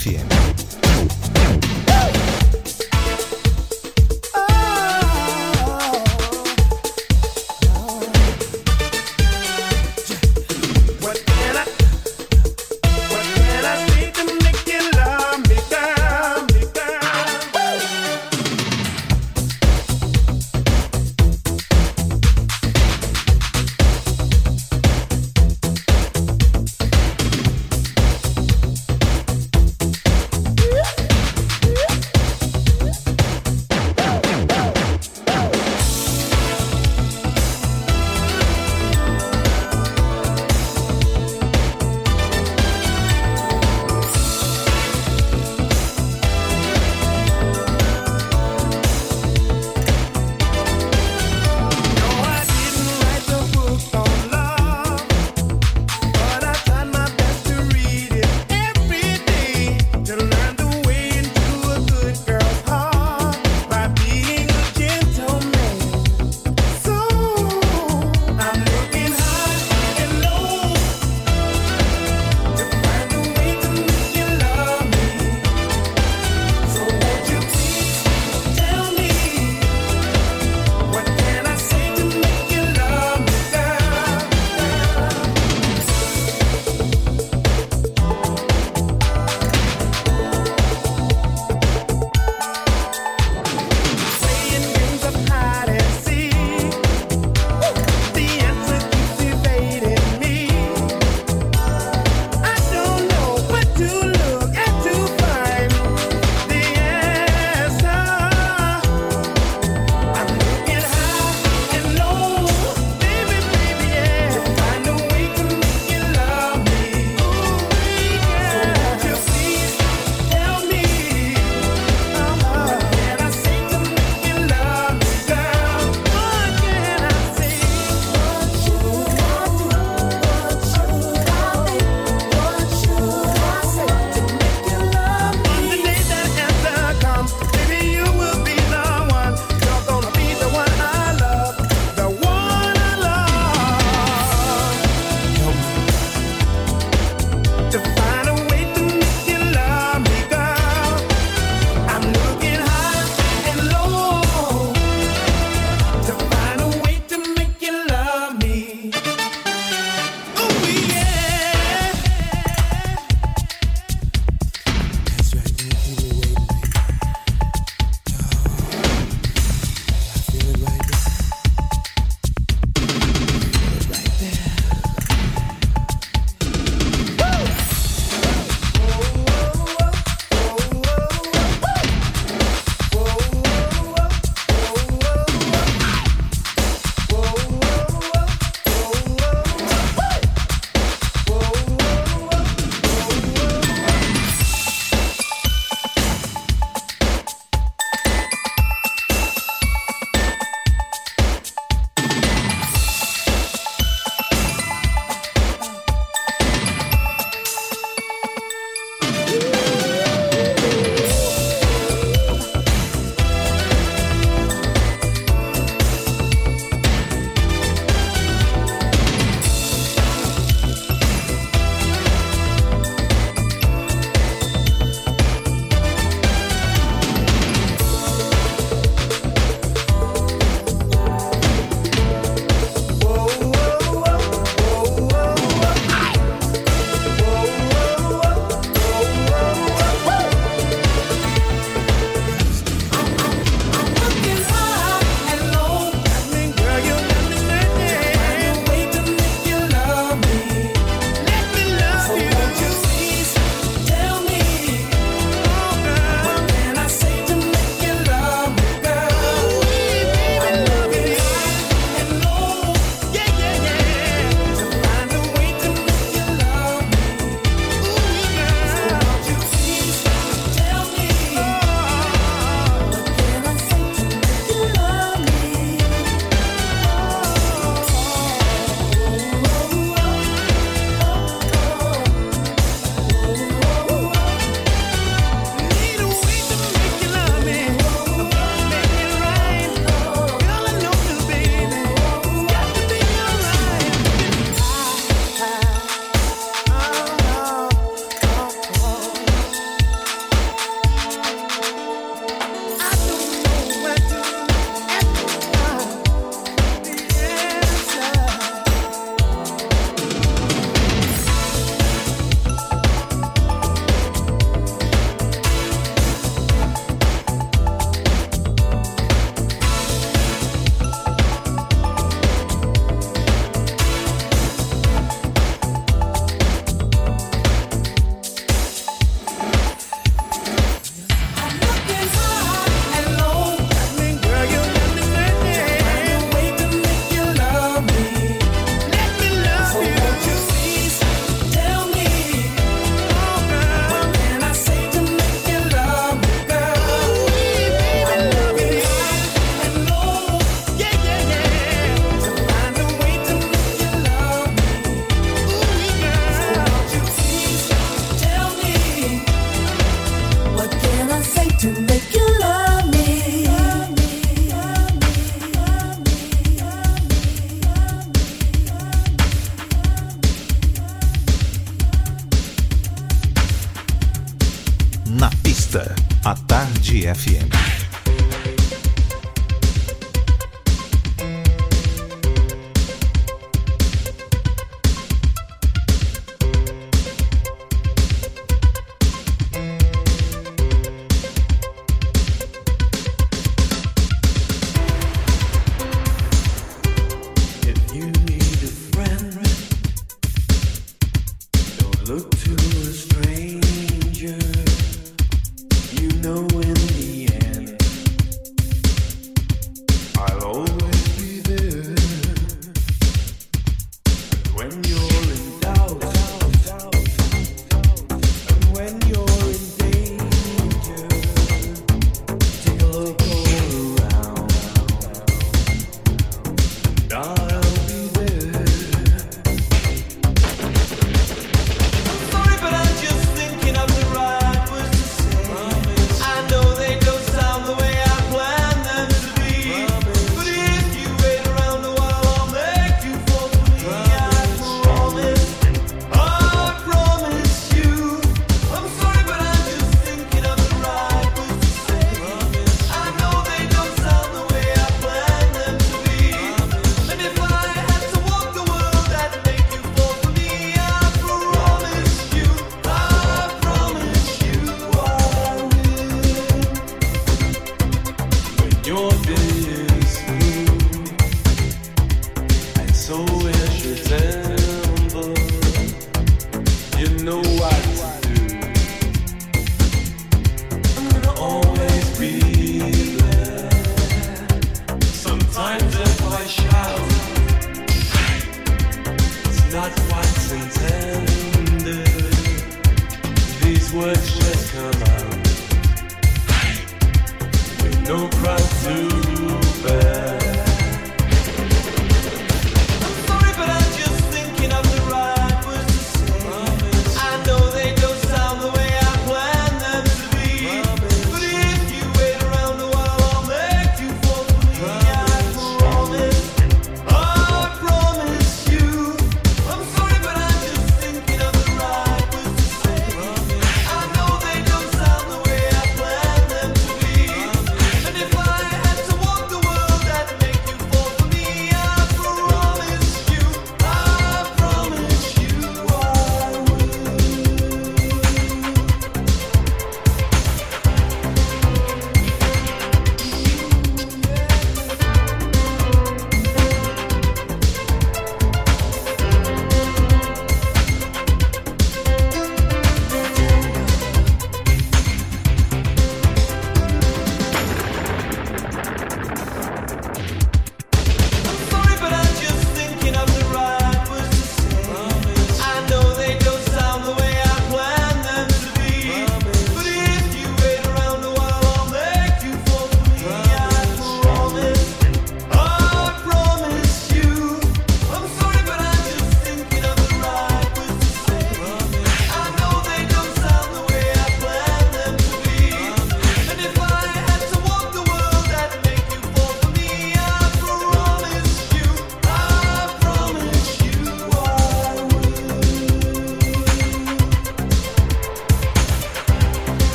100.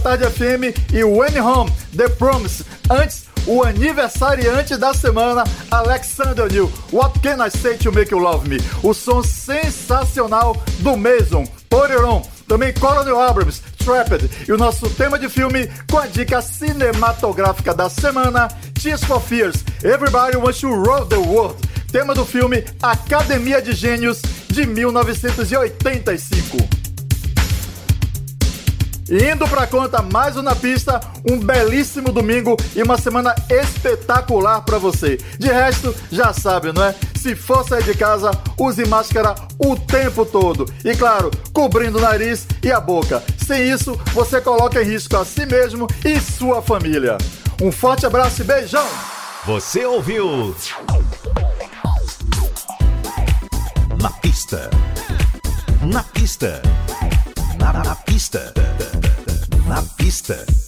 Tarde FM e When Home, The Promise. Antes, o aniversariante da semana, Alexander O'Neill. What Can I Say to Make You Love Me? O som sensacional do Mason, Oreron, também Colonel Abrams, Trapped. E o nosso tema de filme com a dica cinematográfica da semana, Tears for Fears, Everybody Wants to Rule the World. Tema do filme Academia de Gênios de 1986. Indo para conta mais um na pista, um belíssimo domingo e uma semana espetacular para você. De resto, já sabe, não é? Se for sair de casa, use máscara o tempo todo. E claro, cobrindo o nariz e a boca. Sem isso, você coloca em risco a si mesmo e sua família. Um forte abraço e beijão! Você ouviu? Na pista. Na pista. Na, na, na pista. Pista.